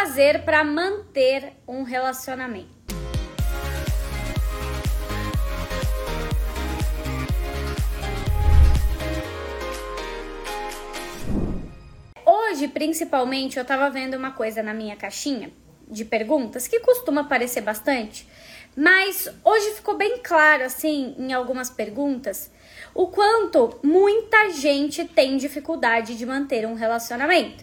fazer para manter um relacionamento? Hoje, principalmente, eu tava vendo uma coisa na minha caixinha de perguntas que costuma aparecer bastante, mas hoje ficou bem claro, assim, em algumas perguntas, o quanto muita gente tem dificuldade de manter um relacionamento.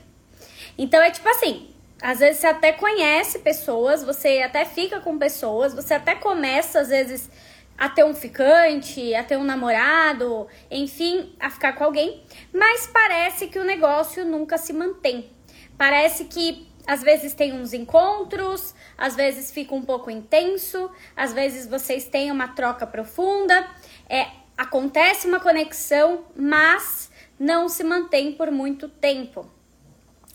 Então é tipo assim, às vezes você até conhece pessoas, você até fica com pessoas, você até começa às vezes a ter um ficante, a ter um namorado, enfim, a ficar com alguém, mas parece que o negócio nunca se mantém. Parece que às vezes tem uns encontros, às vezes fica um pouco intenso, às vezes vocês têm uma troca profunda, é, acontece uma conexão, mas não se mantém por muito tempo.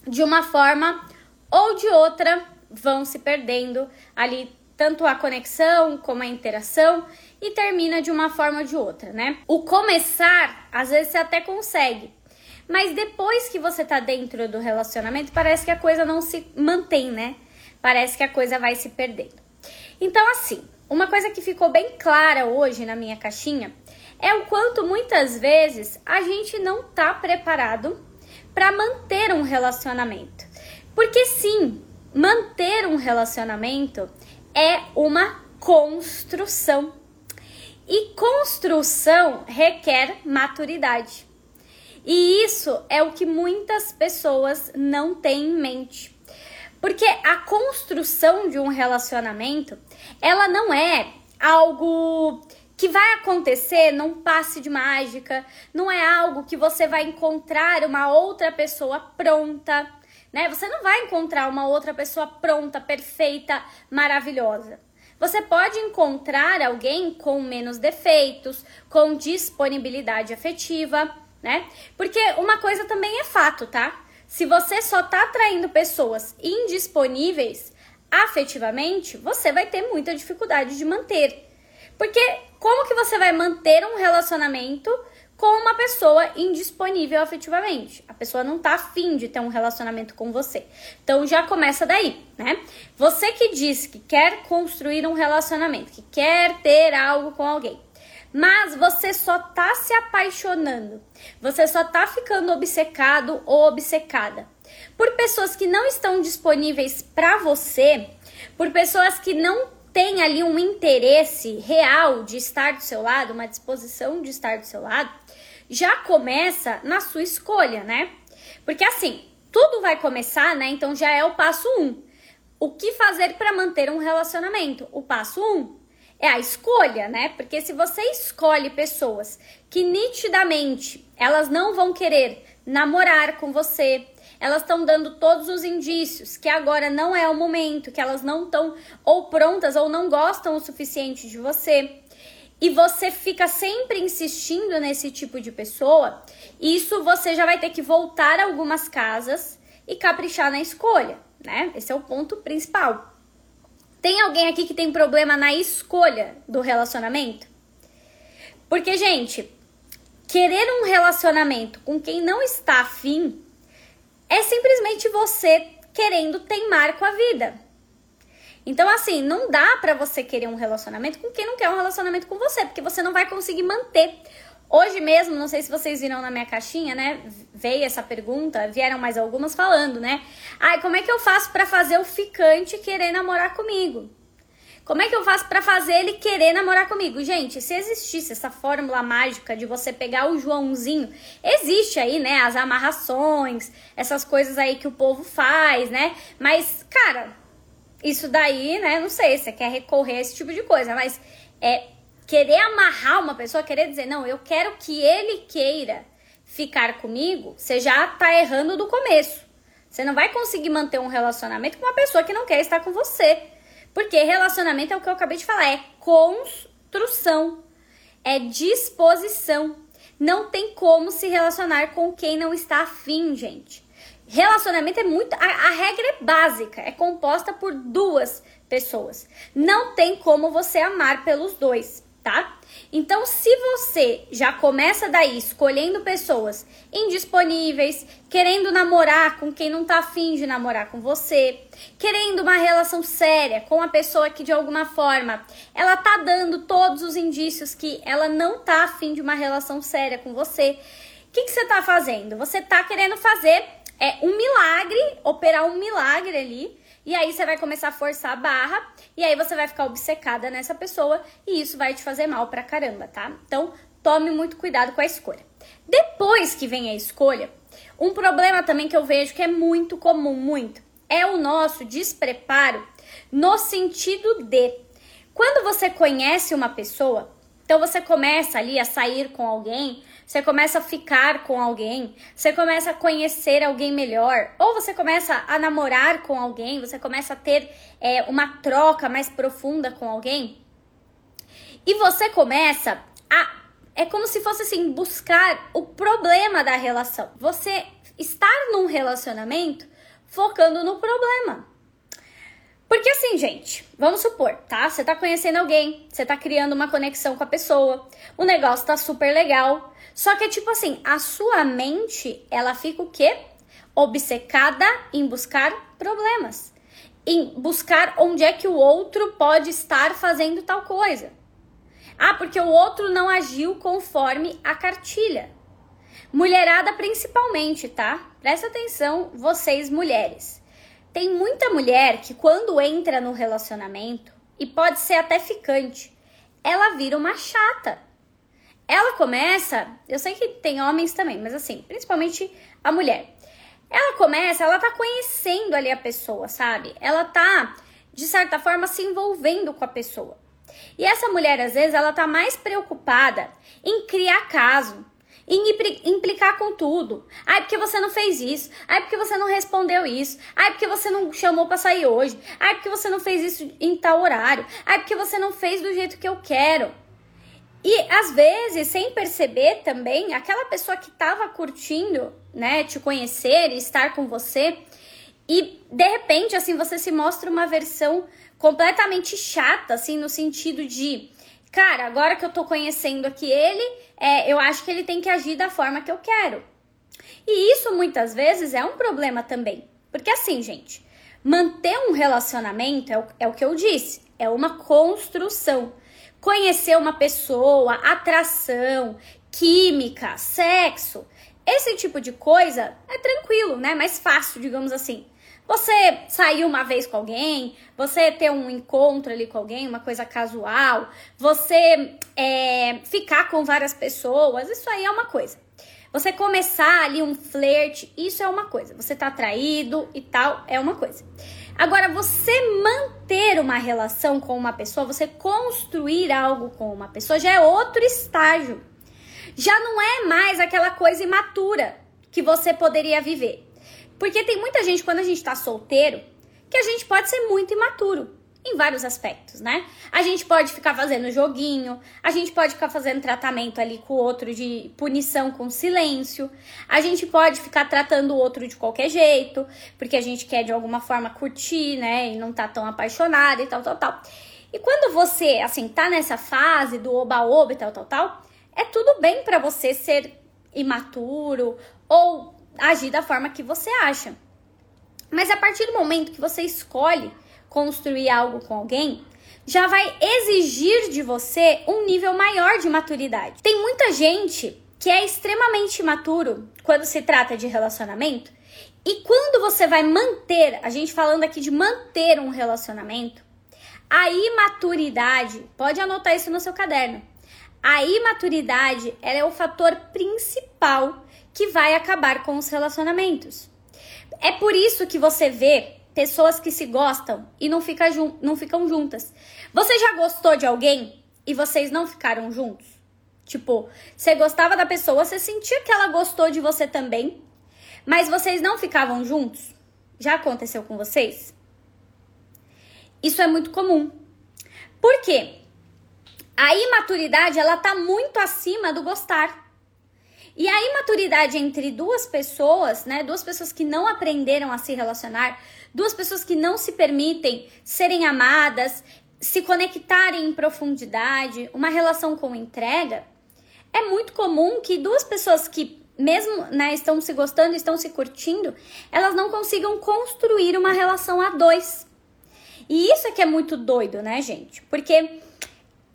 De uma forma ou de outra, vão se perdendo ali tanto a conexão como a interação e termina de uma forma ou de outra, né? O começar, às vezes você até consegue, mas depois que você tá dentro do relacionamento, parece que a coisa não se mantém, né? Parece que a coisa vai se perdendo. Então, assim, uma coisa que ficou bem clara hoje na minha caixinha é o quanto muitas vezes a gente não tá preparado para manter um relacionamento. Porque sim, manter um relacionamento é uma construção. E construção requer maturidade. E isso é o que muitas pessoas não têm em mente. Porque a construção de um relacionamento, ela não é algo que vai acontecer num passe de mágica, não é algo que você vai encontrar uma outra pessoa pronta, né? Você não vai encontrar uma outra pessoa pronta, perfeita, maravilhosa. Você pode encontrar alguém com menos defeitos, com disponibilidade afetiva, né? Porque uma coisa também é fato, tá? Se você só tá atraindo pessoas indisponíveis afetivamente, você vai ter muita dificuldade de manter. Porque como que você vai manter um relacionamento com uma pessoa indisponível afetivamente. A pessoa não tá afim de ter um relacionamento com você. Então já começa daí, né? Você que diz que quer construir um relacionamento, que quer ter algo com alguém, mas você só tá se apaixonando, você só tá ficando obcecado ou obcecada por pessoas que não estão disponíveis para você, por pessoas que não têm ali um interesse real de estar do seu lado, uma disposição de estar do seu lado, já começa na sua escolha, né? Porque assim, tudo vai começar, né? Então já é o passo um. O que fazer para manter um relacionamento? O passo um é a escolha, né? Porque se você escolhe pessoas que nitidamente elas não vão querer namorar com você, elas estão dando todos os indícios que agora não é o momento, que elas não estão ou prontas ou não gostam o suficiente de você e você fica sempre insistindo nesse tipo de pessoa, isso você já vai ter que voltar algumas casas e caprichar na escolha, né? Esse é o ponto principal. Tem alguém aqui que tem problema na escolha do relacionamento? Porque, gente, querer um relacionamento com quem não está afim é simplesmente você querendo teimar com a vida. Então, assim, não dá para você querer um relacionamento com quem não quer um relacionamento com você, porque você não vai conseguir manter. Hoje mesmo, não sei se vocês viram na minha caixinha, né? Veio essa pergunta, vieram mais algumas falando, né? Ai, como é que eu faço para fazer o ficante querer namorar comigo? Como é que eu faço para fazer ele querer namorar comigo? Gente, se existisse essa fórmula mágica de você pegar o Joãozinho, existe aí, né, as amarrações, essas coisas aí que o povo faz, né? Mas, cara, isso daí, né? Não sei, você quer recorrer a esse tipo de coisa, mas é querer amarrar uma pessoa, querer dizer, não, eu quero que ele queira ficar comigo, você já tá errando do começo. Você não vai conseguir manter um relacionamento com uma pessoa que não quer estar com você. Porque relacionamento é o que eu acabei de falar, é construção, é disposição. Não tem como se relacionar com quem não está afim, gente. Relacionamento é muito. A, a, regra é básica, é composta por duas pessoas. Não tem como você amar pelos dois. tá? Então, se você já começa daí escolhendo pessoas indisponíveis, querendo namorar com quem não tá afim de namorar com você, querendo uma relação séria com a pessoa que de alguma forma ela tá dando todos os indícios que ela não tá afim de uma relação séria com você, o que, que você tá fazendo? Você tá querendo fazer é, um milagre, operar um milagre ali e aí você vai começar a forçar a barra e aí você vai ficar obcecada nessa pessoa e isso vai te fazer mal pra caramba, tá? Então, tome muito cuidado com a escolha. Depois que vem a escolha, um problema também que eu vejo que é muito comum, muito, é o nosso despreparo no sentido de quando você conhece uma pessoa, então você começa ali a sair com alguém, você começa a ficar com alguém, você começa a conhecer alguém melhor, ou você começa a namorar com alguém, você começa a ter é, uma troca mais profunda com alguém, e você começa a. É como se fosse assim, buscar o problema da relação. Você estar num relacionamento focando no problema. Gente, vamos supor, tá? Você tá conhecendo alguém, você tá criando uma conexão com a pessoa, o negócio tá super legal. Só que é tipo assim, a sua mente, ela fica o quê? Obcecada em buscar problemas. Em buscar onde é que o outro pode estar fazendo tal coisa. Ah, porque o outro não agiu conforme a cartilha. Mulherada principalmente, tá? Presta atenção, vocês mulheres. Tem muita mulher que quando entra no relacionamento, e pode ser até ficante, ela vira uma chata. Ela começa, eu sei que tem homens também, mas assim, principalmente a mulher. Ela começa, ela tá conhecendo ali a pessoa, sabe? Ela tá, de certa forma, se envolvendo com a pessoa. E essa mulher, às vezes, ela tá mais preocupada em criar caso, em implicar com tudo. Ai, porque você não fez isso. Ai, porque você não respondeu isso. Ai, porque você não chamou para sair hoje. Ai, porque você não fez isso em tal horário. Ai, porque você não fez do jeito que eu quero. E às vezes, sem perceber também, aquela pessoa que estava curtindo, né, te conhecer e estar com você, e de repente, assim, você se mostra uma versão completamente chata, assim, no sentido de cara, agora que eu tô conhecendo aqui ele, é, eu acho que ele tem que agir da forma que eu quero. E isso muitas vezes é um problema também. Porque assim, gente, manter um relacionamento é o, é o que eu disse, é uma construção. Conhecer uma pessoa, atração, química, sexo, esse tipo de coisa é tranquilo, né? Mais fácil, digamos assim. Você sair uma vez com alguém, você ter um encontro ali com alguém, uma coisa casual, você é, ficar com várias pessoas, isso aí é uma coisa. Você começar ali um flerte, isso é uma coisa. Você tá atraído e tal, é uma coisa. Agora, você manter uma relação com uma pessoa, você construir algo com uma pessoa, já é outro estágio. Já não é mais aquela coisa imatura que você poderia viver. Porque tem muita gente, quando a gente tá solteiro, que a gente pode ser muito imaturo em vários aspectos, né? A gente pode ficar fazendo joguinho, a gente pode ficar fazendo tratamento ali com o outro de punição com silêncio, a gente pode ficar tratando o outro de qualquer jeito, porque a gente quer de alguma forma curtir, né? E não tá tão apaixonado e tal, tal, tal. E quando você, assim, tá nessa fase do oba-oba e tal, tal, tal, é tudo bem para você ser imaturo ou agir da forma que você acha. Mas a partir do momento que você escolhe construir algo com alguém, já vai exigir de você um nível maior de maturidade. Tem muita gente que é extremamente imaturo quando se trata de relacionamento, e quando você vai manter, a gente falando aqui de manter um relacionamento, a imaturidade, pode anotar isso no seu caderno. A imaturidade é o fator principal que vai acabar com os relacionamentos. É por isso que você vê pessoas que se gostam e não, fica não ficam juntas. Você já gostou de alguém e vocês não ficaram juntos? Tipo, você gostava da pessoa, você sentia que ela gostou de você também, mas vocês não ficavam juntos? Já aconteceu com vocês? Isso é muito comum. Por quê? A imaturidade, ela tá muito acima do gostar. E a imaturidade entre duas pessoas, né? Duas pessoas que não aprenderam a se relacionar, duas pessoas que não se permitem serem amadas, se conectarem em profundidade, uma relação com entrega, é muito comum que duas pessoas que mesmo né, estão se gostando, estão se curtindo, elas não consigam construir uma relação a dois. E isso é que é muito doido, né, gente? Porque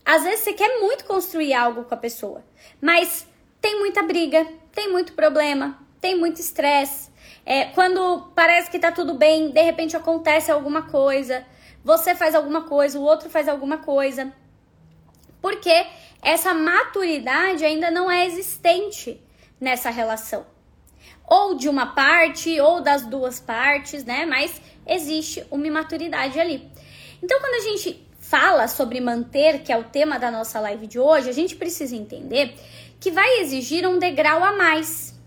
às vezes você quer muito construir algo com a pessoa, mas tem muita briga, tem muito problema, tem muito estresse. É, quando parece que tá tudo bem, de repente acontece alguma coisa, você faz alguma coisa, o outro faz alguma coisa. Porque essa maturidade ainda não é existente nessa relação. Ou de uma parte, ou das duas partes, né? Mas existe uma imaturidade ali. Então, quando a gente fala sobre manter, que é o tema da nossa live de hoje, a gente precisa entender que vai exigir um degrau a mais.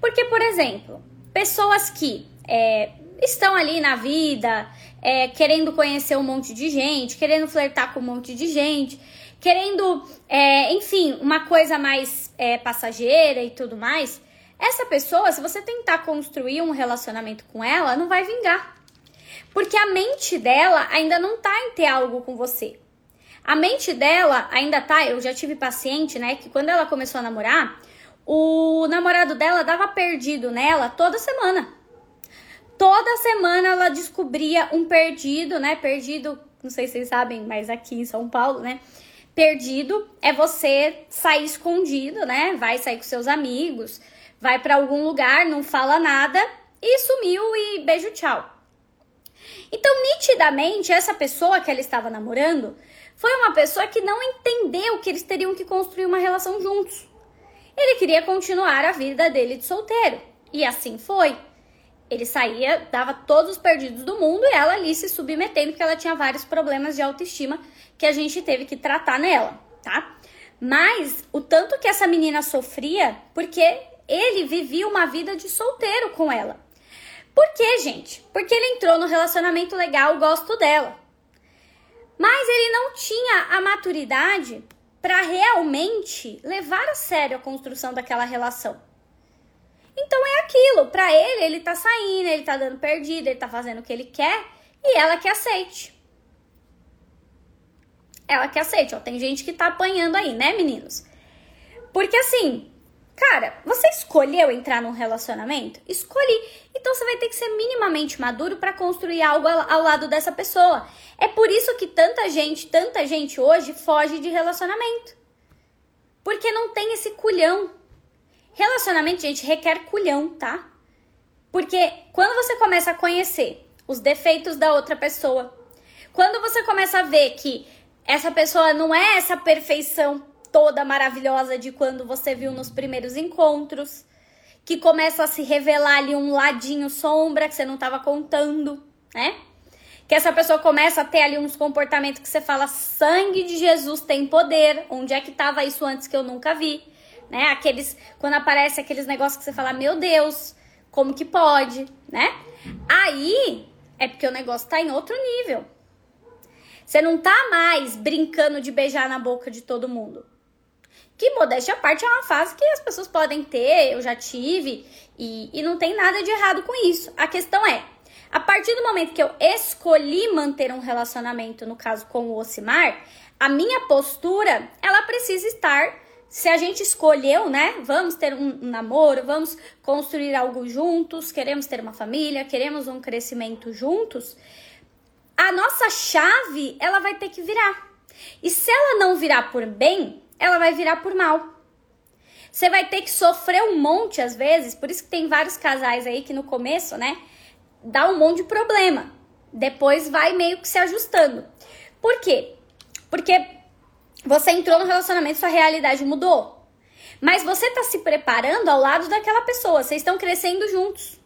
Porque, por exemplo, pessoas que é, estão ali na vida, é, querendo conhecer um monte de gente, querendo flertar com um monte de gente, querendo, é, enfim, uma coisa mais é, passageira e tudo mais, essa pessoa, se você tentar construir um relacionamento com ela, não vai vingar. Porque a mente dela ainda não tá em ter algo com você. A mente dela ainda tá. Eu já tive paciente, né, que quando ela começou a namorar, o namorado dela dava perdido nela toda semana. Toda semana ela descobria um perdido, né? Perdido, não sei se vocês sabem, mas aqui em São Paulo, né? Perdido é você sair escondido, né? Vai sair com seus amigos, vai para algum lugar, não fala nada e sumiu e beijo tchau. Então, nitidamente, essa pessoa que ela estava namorando foi uma pessoa que não entendeu que eles teriam que construir uma relação juntos. Ele queria continuar a vida dele de solteiro. E assim foi. Ele saía, dava todos os perdidos do mundo e ela ali se submetendo, porque ela tinha vários problemas de autoestima que a gente teve que tratar nela, tá? Mas o tanto que essa menina sofria, porque ele vivia uma vida de solteiro com ela. Por quê, gente? Porque ele entrou no relacionamento legal, gosto dela. Mas ele não tinha a maturidade para realmente levar a sério a construção daquela relação. Então é aquilo, para ele, ele tá saindo, ele tá dando perdido, ele tá fazendo o que ele quer e ela que aceite ela que aceite. Ó, tem gente que tá apanhando aí, né, meninos? Porque assim, cara, você escolheu entrar num relacionamento? Escolhi. Então você vai ter que ser minimamente maduro para construir algo ao lado dessa pessoa. É por isso que tanta gente, tanta gente hoje foge de relacionamento. Porque não tem esse culhão. Relacionamento, gente, requer culhão, tá? Porque quando você começa a conhecer os defeitos da outra pessoa, quando você começa a ver que essa pessoa não é essa perfeição toda maravilhosa de quando você viu nos primeiros encontros, que começa a se revelar ali um ladinho sombra que você não estava contando, né? Que essa pessoa começa a ter ali uns comportamentos que você fala: sangue de Jesus tem poder. Onde é que estava isso antes que eu nunca vi? Né? Aqueles quando aparece aqueles negócios que você fala: "Meu Deus, como que pode?", né? Aí é porque o negócio tá em outro nível. Você não tá mais brincando de beijar na boca de todo mundo. Que modéstia à parte é uma fase que as pessoas podem ter, eu já tive, e, e não tem nada de errado com isso. A questão é, a partir do momento que eu escolhi manter um relacionamento, no caso com o Ocimar, a minha postura, ela precisa estar. Se a gente escolheu, né? Vamos ter um, um namoro, vamos construir algo juntos, queremos ter uma família, queremos um crescimento juntos a nossa chave ela vai ter que virar. E se ela não virar por bem, ela vai virar por mal. Você vai ter que sofrer um monte às vezes, por isso que tem vários casais aí que no começo, né, dá um monte de problema. Depois vai meio que se ajustando. Por quê? Porque você entrou no relacionamento, sua realidade mudou. Mas você tá se preparando ao lado daquela pessoa, vocês estão crescendo juntos.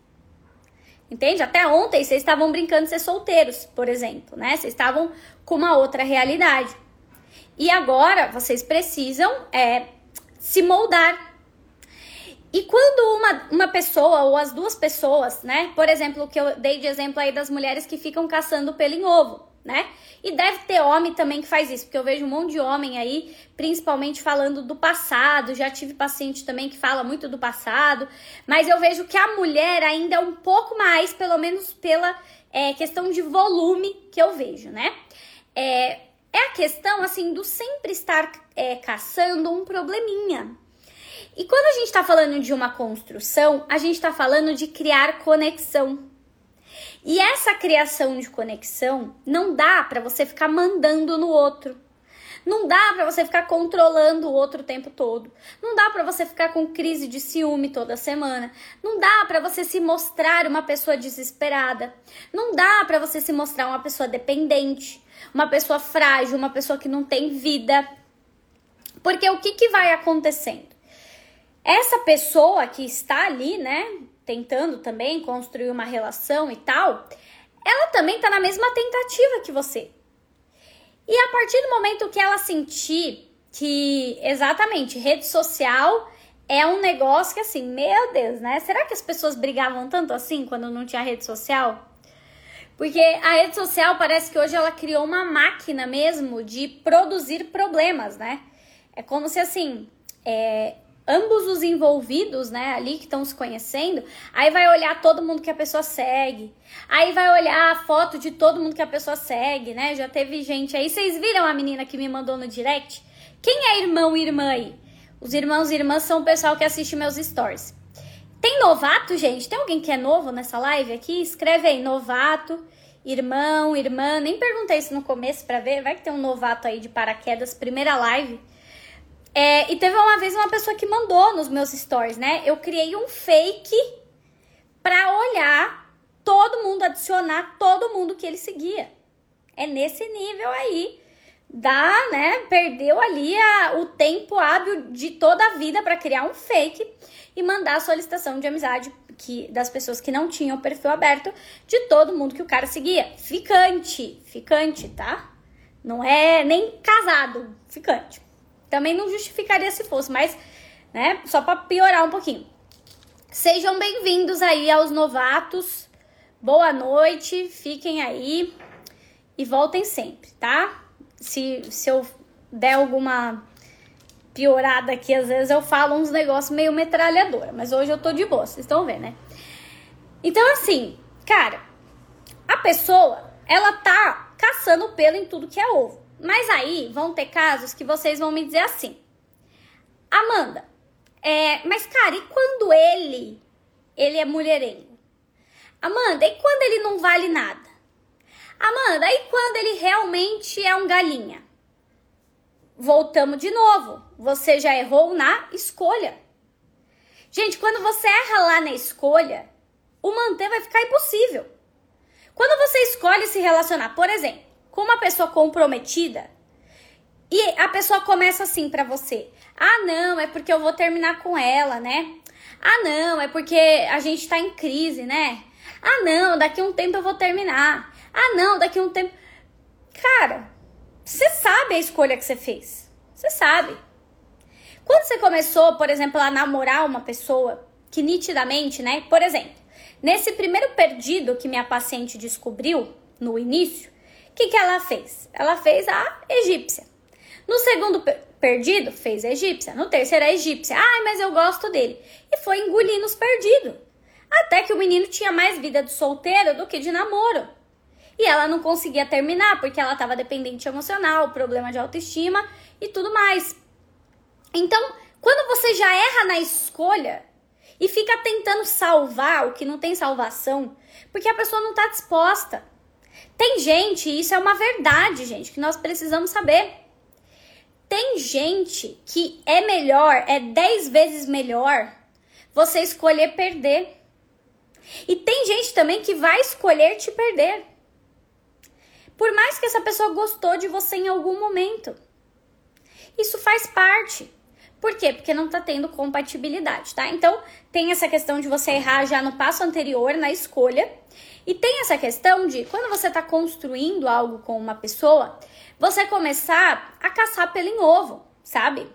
Entende? Até ontem vocês estavam brincando de ser solteiros, por exemplo, né? Vocês estavam com uma outra realidade. E agora vocês precisam é, se moldar. E quando uma, uma pessoa ou as duas pessoas, né? Por exemplo, o que eu dei de exemplo aí das mulheres que ficam caçando pelo em ovo né? E deve ter homem também que faz isso, porque eu vejo um monte de homem aí, principalmente falando do passado. Já tive paciente também que fala muito do passado, mas eu vejo que a mulher ainda é um pouco mais, pelo menos pela é, questão de volume que eu vejo, né? É, é a questão assim do sempre estar é, caçando um probleminha. E quando a gente está falando de uma construção, a gente está falando de criar conexão. E essa criação de conexão não dá para você ficar mandando no outro. Não dá para você ficar controlando o outro o tempo todo. Não dá para você ficar com crise de ciúme toda semana. Não dá para você se mostrar uma pessoa desesperada. Não dá para você se mostrar uma pessoa dependente, uma pessoa frágil, uma pessoa que não tem vida. Porque o que, que vai acontecendo? Essa pessoa que está ali, né, tentando também construir uma relação e tal, ela também tá na mesma tentativa que você. E a partir do momento que ela sentir que exatamente rede social é um negócio que assim, meu Deus, né? Será que as pessoas brigavam tanto assim quando não tinha rede social? Porque a rede social parece que hoje ela criou uma máquina mesmo de produzir problemas, né? É como se assim, é, ambos os envolvidos, né, ali que estão se conhecendo, aí vai olhar todo mundo que a pessoa segue. Aí vai olhar a foto de todo mundo que a pessoa segue, né? Já teve gente aí. Vocês viram a menina que me mandou no direct? Quem é irmão e irmã aí? Os irmãos e irmãs são o pessoal que assiste meus stories. Tem novato, gente? Tem alguém que é novo nessa live aqui? Escreve aí, novato, irmão, irmã. Nem perguntei isso no começo para ver. Vai que tem um novato aí de paraquedas, primeira live. É, e teve uma vez uma pessoa que mandou nos meus stories, né? Eu criei um fake pra olhar todo mundo, adicionar todo mundo que ele seguia. É nesse nível aí. Dá, né? Perdeu ali a, o tempo hábil de toda a vida para criar um fake e mandar a solicitação de amizade que, das pessoas que não tinham o perfil aberto de todo mundo que o cara seguia. Ficante, ficante, tá? Não é nem casado, ficante. Também não justificaria se fosse, mas, né, só para piorar um pouquinho. Sejam bem-vindos aí aos novatos. Boa noite, fiquem aí e voltem sempre, tá? Se, se eu der alguma piorada aqui, às vezes eu falo uns negócios meio metralhadora, mas hoje eu tô de boa, vocês estão vendo, né? Então, assim, cara, a pessoa, ela tá caçando pelo em tudo que é ovo. Mas aí vão ter casos que vocês vão me dizer assim: Amanda, é, mas cara, e quando ele ele é mulherengo? Amanda, e quando ele não vale nada? Amanda, e quando ele realmente é um galinha? Voltamos de novo. Você já errou na escolha. Gente, quando você erra lá na escolha, o manter vai ficar impossível. Quando você escolhe se relacionar, por exemplo, com uma pessoa comprometida e a pessoa começa assim para você: "Ah, não, é porque eu vou terminar com ela, né? Ah, não, é porque a gente tá em crise, né? Ah, não, daqui um tempo eu vou terminar. Ah, não, daqui um tempo Cara, você sabe a escolha que você fez. Você sabe. Quando você começou, por exemplo, a namorar uma pessoa que nitidamente, né? Por exemplo, nesse primeiro perdido que minha paciente descobriu no início, o que, que ela fez? Ela fez a egípcia. No segundo perdido, fez a egípcia. No terceiro, a egípcia. Ai, mas eu gosto dele. E foi engolindo os perdidos. Até que o menino tinha mais vida de solteiro do que de namoro. E ela não conseguia terminar porque ela estava dependente emocional, problema de autoestima e tudo mais. Então, quando você já erra na escolha e fica tentando salvar o que não tem salvação, porque a pessoa não está disposta. Tem gente, isso é uma verdade, gente, que nós precisamos saber. Tem gente que é melhor, é 10 vezes melhor você escolher perder. E tem gente também que vai escolher te perder. Por mais que essa pessoa gostou de você em algum momento. Isso faz parte. Por quê? Porque não tá tendo compatibilidade, tá? Então, tem essa questão de você errar já no passo anterior, na escolha. E tem essa questão de quando você está construindo algo com uma pessoa, você começar a caçar pelo em ovo, sabe?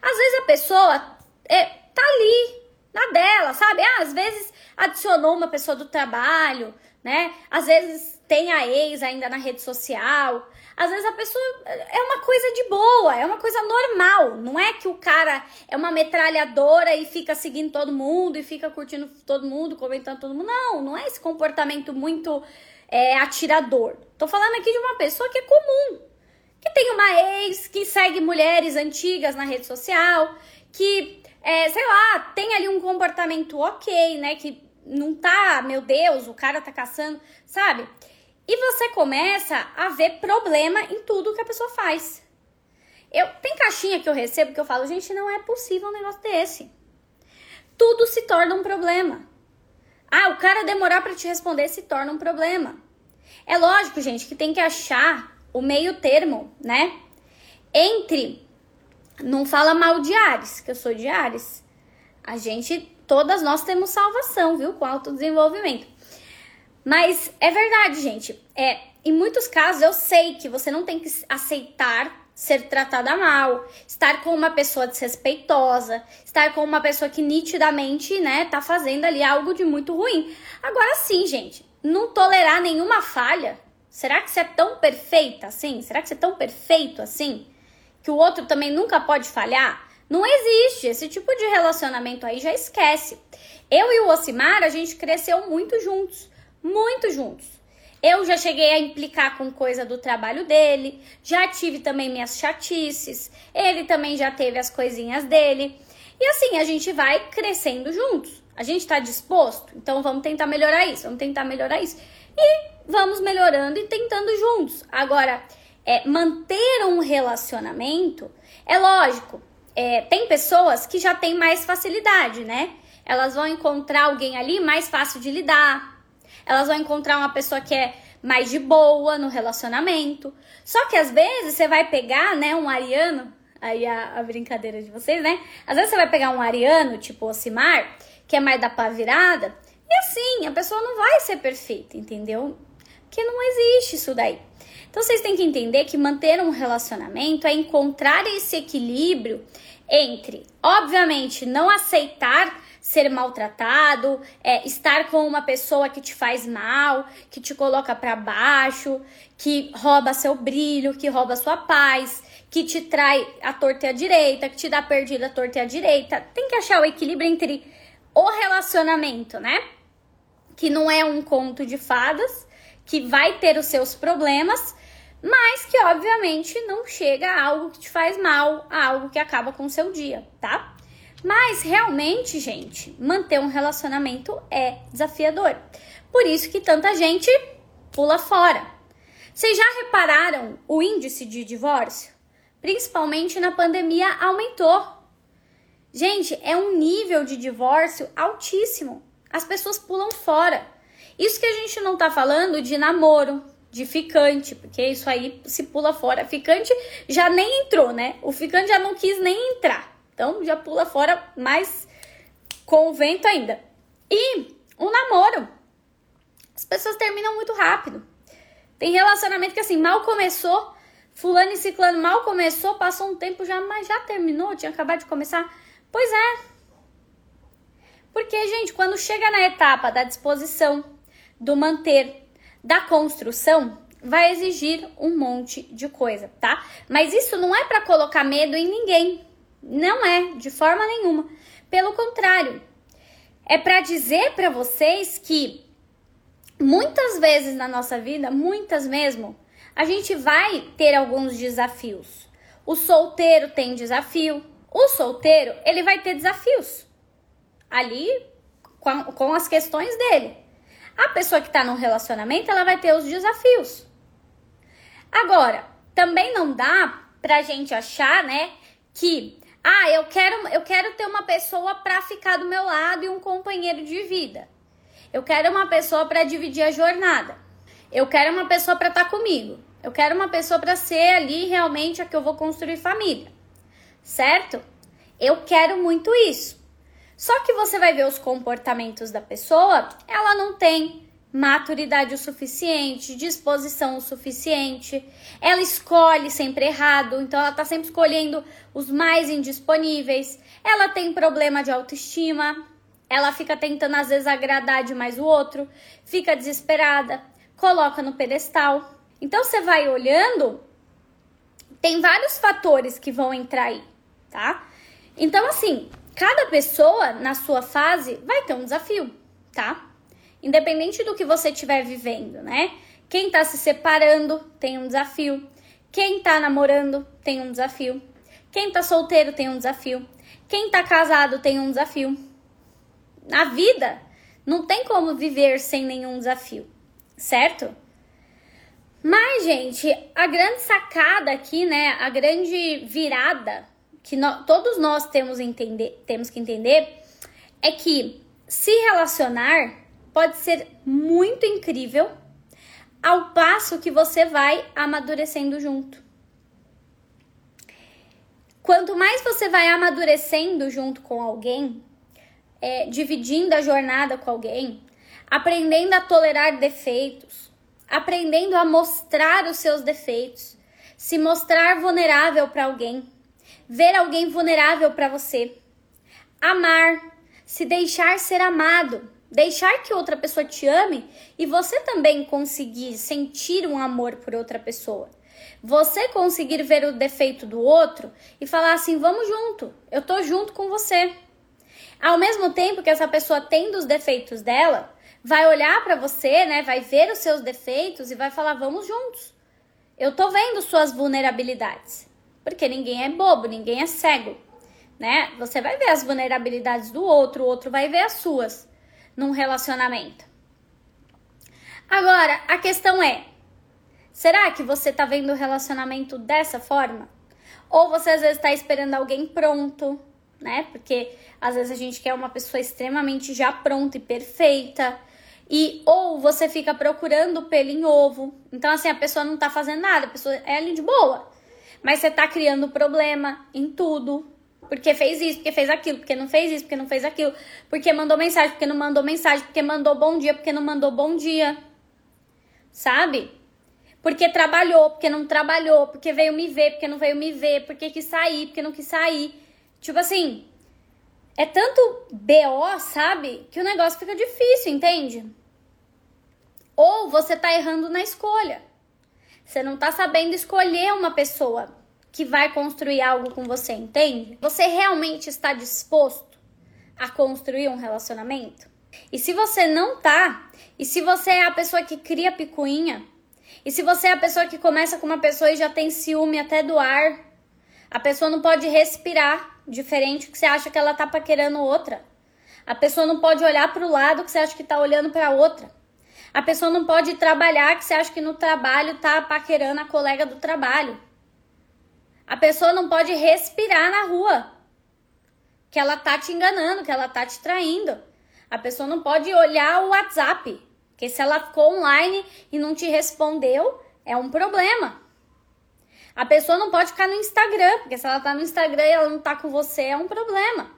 Às vezes a pessoa é, tá ali na dela, sabe? Ah, às vezes adicionou uma pessoa do trabalho, né? Às vezes tem a ex ainda na rede social. Às vezes a pessoa é uma coisa de boa, é uma coisa normal. Não é que o cara é uma metralhadora e fica seguindo todo mundo e fica curtindo todo mundo, comentando todo mundo. Não, não é esse comportamento muito é, atirador. Tô falando aqui de uma pessoa que é comum, que tem uma ex, que segue mulheres antigas na rede social, que, é, sei lá, tem ali um comportamento ok, né? Que não tá, meu Deus, o cara tá caçando, sabe? E você começa a ver problema em tudo que a pessoa faz. Eu tem caixinha que eu recebo que eu falo, gente, não é possível um negócio desse. Tudo se torna um problema. Ah, o cara demorar para te responder se torna um problema. É lógico, gente, que tem que achar o meio termo, né? Entre não fala mal de Ares, que eu sou de Ares. A gente, todas nós temos salvação, viu? Com autodesenvolvimento. Mas é verdade, gente. É, em muitos casos eu sei que você não tem que aceitar ser tratada mal, estar com uma pessoa desrespeitosa, estar com uma pessoa que nitidamente, né, tá fazendo ali algo de muito ruim. Agora sim, gente, não tolerar nenhuma falha. Será que você é tão perfeita assim? Será que você é tão perfeito assim? Que o outro também nunca pode falhar? Não existe. Esse tipo de relacionamento aí já esquece. Eu e o Osimar, a gente cresceu muito juntos. Muito juntos. Eu já cheguei a implicar com coisa do trabalho dele, já tive também minhas chatices, ele também já teve as coisinhas dele. E assim, a gente vai crescendo juntos. A gente tá disposto? Então vamos tentar melhorar isso, vamos tentar melhorar isso. E vamos melhorando e tentando juntos. Agora, é, manter um relacionamento, é lógico, é, tem pessoas que já têm mais facilidade, né? Elas vão encontrar alguém ali mais fácil de lidar, elas vão encontrar uma pessoa que é mais de boa no relacionamento. Só que às vezes você vai pegar, né, um ariano, aí a, a brincadeira de vocês, né? Às vezes você vai pegar um ariano, tipo Ocimar, que é mais da pá virada, e assim, a pessoa não vai ser perfeita, entendeu? Porque não existe isso daí. Então vocês têm que entender que manter um relacionamento é encontrar esse equilíbrio entre, obviamente, não aceitar ser maltratado, é, estar com uma pessoa que te faz mal, que te coloca para baixo, que rouba seu brilho, que rouba sua paz, que te trai a torta e a direita, que te dá perdida a torta e a direita. Tem que achar o equilíbrio entre o relacionamento, né? Que não é um conto de fadas, que vai ter os seus problemas, mas que obviamente não chega a algo que te faz mal, a algo que acaba com o seu dia, tá? Mas realmente, gente, manter um relacionamento é desafiador. Por isso que tanta gente pula fora. Vocês já repararam o índice de divórcio? Principalmente na pandemia aumentou. Gente, é um nível de divórcio altíssimo. As pessoas pulam fora. Isso que a gente não tá falando de namoro, de ficante, porque isso aí se pula fora. Ficante já nem entrou, né? O ficante já não quis nem entrar. Então já pula fora mais com o vento ainda. E o namoro. As pessoas terminam muito rápido. Tem relacionamento que assim, mal começou, fulano e ciclano mal começou, passou um tempo já, mas já terminou, tinha acabado de começar. Pois é. Porque, gente, quando chega na etapa da disposição, do manter, da construção, vai exigir um monte de coisa, tá? Mas isso não é para colocar medo em ninguém. Não é, de forma nenhuma. Pelo contrário, é para dizer para vocês que muitas vezes na nossa vida, muitas mesmo, a gente vai ter alguns desafios. O solteiro tem desafio. O solteiro, ele vai ter desafios ali com, as questões dele. A pessoa que está no relacionamento, ela vai ter os desafios. Agora, também não dá pra gente achar, né, que ah, eu quero, eu quero ter uma pessoa para ficar do meu lado e um companheiro de vida. Eu quero uma pessoa para dividir a jornada. Eu quero uma pessoa para estar tá comigo. Eu quero uma pessoa para ser ali realmente a que eu vou construir família. Certo? Eu quero muito isso. Só que você vai ver os comportamentos da pessoa, ela não tem maturidade o suficiente, disposição o suficiente. Ela escolhe sempre errado, então ela tá sempre escolhendo os mais indisponíveis. Ela tem problema de autoestima, ela fica tentando às vezes agradar demais o outro, fica desesperada, coloca no pedestal. Então você vai olhando, tem vários fatores que vão entrar aí, tá? Então assim, cada pessoa na sua fase vai ter um desafio, tá? Independente do que você estiver vivendo, né? Quem está se separando tem um desafio. Quem tá namorando tem um desafio. Quem tá solteiro tem um desafio. Quem tá casado tem um desafio. Na vida, não tem como viver sem nenhum desafio, certo? Mas, gente, a grande sacada aqui, né? A grande virada que no, todos nós temos, entender, temos que entender é que se relacionar pode ser muito incrível ao passo que você vai amadurecendo junto. Quanto mais você vai amadurecendo junto com alguém, é, dividindo a jornada com alguém, aprendendo a tolerar defeitos, aprendendo a mostrar os seus defeitos, se mostrar vulnerável para alguém, ver alguém vulnerável para você, amar, se deixar ser amado, deixar que outra pessoa te ame e você também conseguir sentir um amor por outra pessoa. Você conseguir ver o defeito do outro e falar assim: vamos junto, eu tô junto com você. Ao mesmo tempo que essa pessoa tendo os defeitos dela, vai olhar para você, né? Vai ver os seus defeitos e vai falar: "Vamos juntos". Eu tô vendo suas vulnerabilidades. Porque ninguém é bobo, ninguém é cego, né? Você vai ver as vulnerabilidades do outro, o outro vai ver as suas num relacionamento. Agora, a questão é: será que você tá vendo o relacionamento dessa forma? Ou você às vezes tá esperando alguém pronto, né? Porque às vezes a gente quer uma pessoa extremamente já pronta e perfeita. E ou você fica procurando pelo em ovo. Então, assim, a pessoa não tá fazendo nada, a pessoa é ali de boa. Mas você tá criando problema em tudo. Porque fez isso, porque fez aquilo, porque não fez isso, porque não fez aquilo, porque mandou mensagem, porque não mandou mensagem, porque mandou bom dia, porque não mandou bom dia. Sabe? Porque trabalhou, porque não trabalhou, porque veio me ver, porque não veio me ver, porque quis sair, porque não quis sair. Tipo assim, é tanto BO, sabe? Que o negócio fica difícil, entende? Ou você tá errando na escolha. Você não tá sabendo escolher uma pessoa que vai construir algo com você, entende? Você realmente está disposto a construir um relacionamento? E se você não tá, e se você é a pessoa que cria picuinha, e se você é a pessoa que começa com uma pessoa e já tem ciúme até do ar, a pessoa não pode respirar diferente que você acha que ela tá paquerando outra. A pessoa não pode olhar para o lado que você acha que tá olhando para outra. A pessoa não pode trabalhar que você acha que no trabalho tá paquerando a colega do trabalho. A pessoa não pode respirar na rua. Que ela tá te enganando, que ela tá te traindo. A pessoa não pode olhar o WhatsApp. Que se ela ficou online e não te respondeu, é um problema. A pessoa não pode ficar no Instagram, porque se ela tá no Instagram e ela não tá com você, é um problema.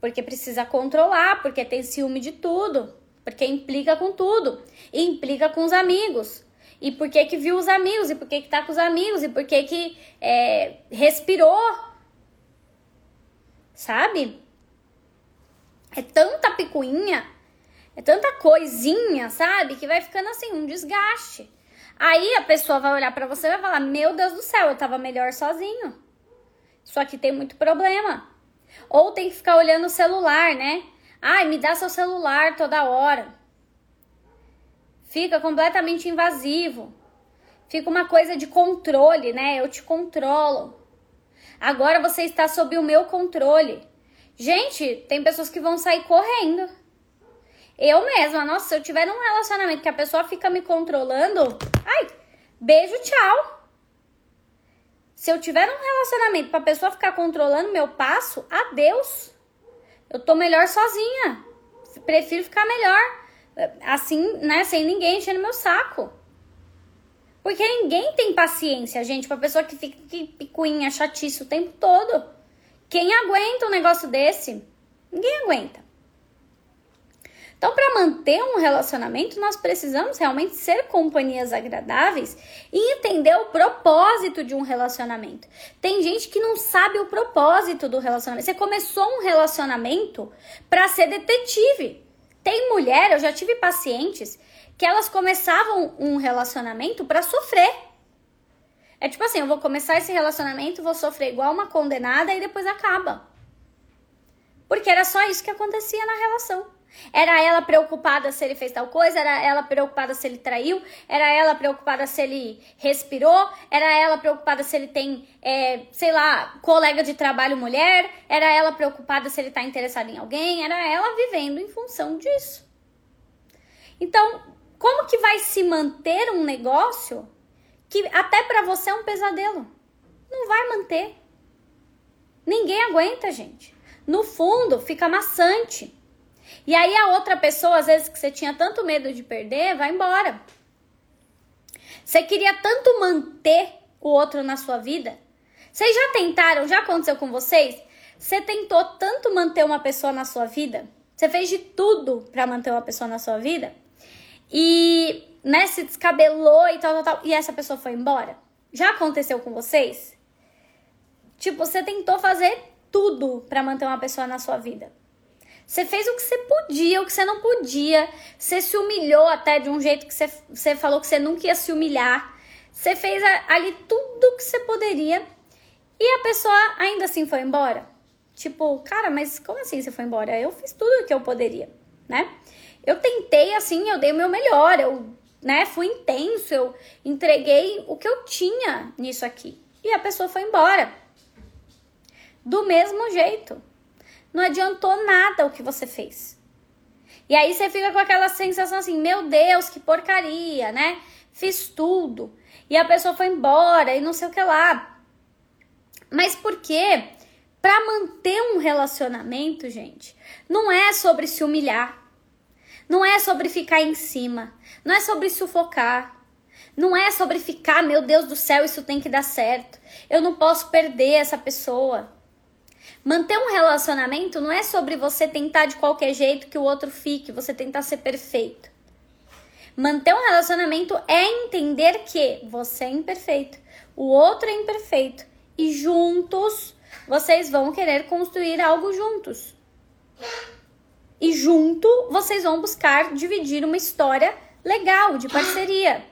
Porque precisa controlar, porque tem ciúme de tudo. Porque implica com tudo. E implica com os amigos. E por que que viu os amigos? E por que que tá com os amigos? E por que que é, respirou? Sabe? É tanta picuinha, é tanta coisinha, sabe? Que vai ficando assim, um desgaste. Aí a pessoa vai olhar para você e vai falar: Meu Deus do céu, eu tava melhor sozinho. Só que tem muito problema. Ou tem que ficar olhando o celular, né? Ai, me dá seu celular toda hora. Fica completamente invasivo. Fica uma coisa de controle, né? Eu te controlo. Agora você está sob o meu controle. Gente, tem pessoas que vão sair correndo. Eu mesma, nossa, se eu tiver um relacionamento que a pessoa fica me controlando, ai, beijo, tchau. Se eu tiver um relacionamento pra pessoa ficar controlando meu passo, adeus. Eu tô melhor sozinha. Prefiro ficar melhor assim, né, sem ninguém enchendo meu saco. Porque ninguém tem paciência, gente, pra pessoa que fica que picuinha, chatice o tempo todo. Quem aguenta um negócio desse? Ninguém aguenta. Então, para manter um relacionamento, nós precisamos realmente ser companhias agradáveis e entender o propósito de um relacionamento. Tem gente que não sabe o propósito do relacionamento. Você começou um relacionamento para ser detetive. Tem mulher, eu já tive pacientes que elas começavam um relacionamento para sofrer. É tipo assim, eu vou começar esse relacionamento, vou sofrer igual uma condenada e depois acaba. Porque era só isso que acontecia na relação. Era ela preocupada se ele fez tal coisa, era ela preocupada se ele traiu, era ela preocupada se ele respirou, era ela preocupada se ele tem, é, sei lá, colega de trabalho mulher, era ela preocupada se ele tá interessado em alguém, era ela vivendo em função disso. Então, como que vai se manter um negócio que até para você é um pesadelo? Não vai manter. Ninguém aguenta, gente. No fundo, fica maçante. E aí a outra pessoa, às vezes que você tinha tanto medo de perder, vai embora. Você queria tanto manter o outro na sua vida. Vocês já tentaram, já aconteceu com vocês? Você tentou tanto manter uma pessoa na sua vida? Você fez de tudo para manter uma pessoa na sua vida? E, né, se descabelou e tal, tal, tal, e essa pessoa foi embora? Já aconteceu com vocês? Tipo, você tentou fazer tudo para manter uma pessoa na sua vida. Você fez o que você podia, o que você não podia. Você se humilhou até de um jeito que você, você falou que você nunca ia se humilhar. Você fez ali tudo o que você poderia. E a pessoa ainda assim foi embora. Tipo, cara, mas como assim você foi embora? Eu fiz tudo o que eu poderia, né? Eu tentei assim, eu dei o meu melhor, eu, né, fui intenso, eu entreguei o que eu tinha nisso aqui. E a pessoa foi embora. Do mesmo jeito não adiantou nada o que você fez. E aí você fica com aquela sensação assim: meu Deus, que porcaria, né? Fiz tudo. E a pessoa foi embora e não sei o que lá. Mas por quê? Para manter um relacionamento, gente, não é sobre se humilhar. Não é sobre ficar em cima. Não é sobre sufocar. Não é sobre ficar, meu Deus do céu, isso tem que dar certo. Eu não posso perder essa pessoa. Manter um relacionamento não é sobre você tentar de qualquer jeito que o outro fique, você tentar ser perfeito. Manter um relacionamento é entender que você é imperfeito, o outro é imperfeito e juntos vocês vão querer construir algo juntos. E junto vocês vão buscar dividir uma história legal de parceria.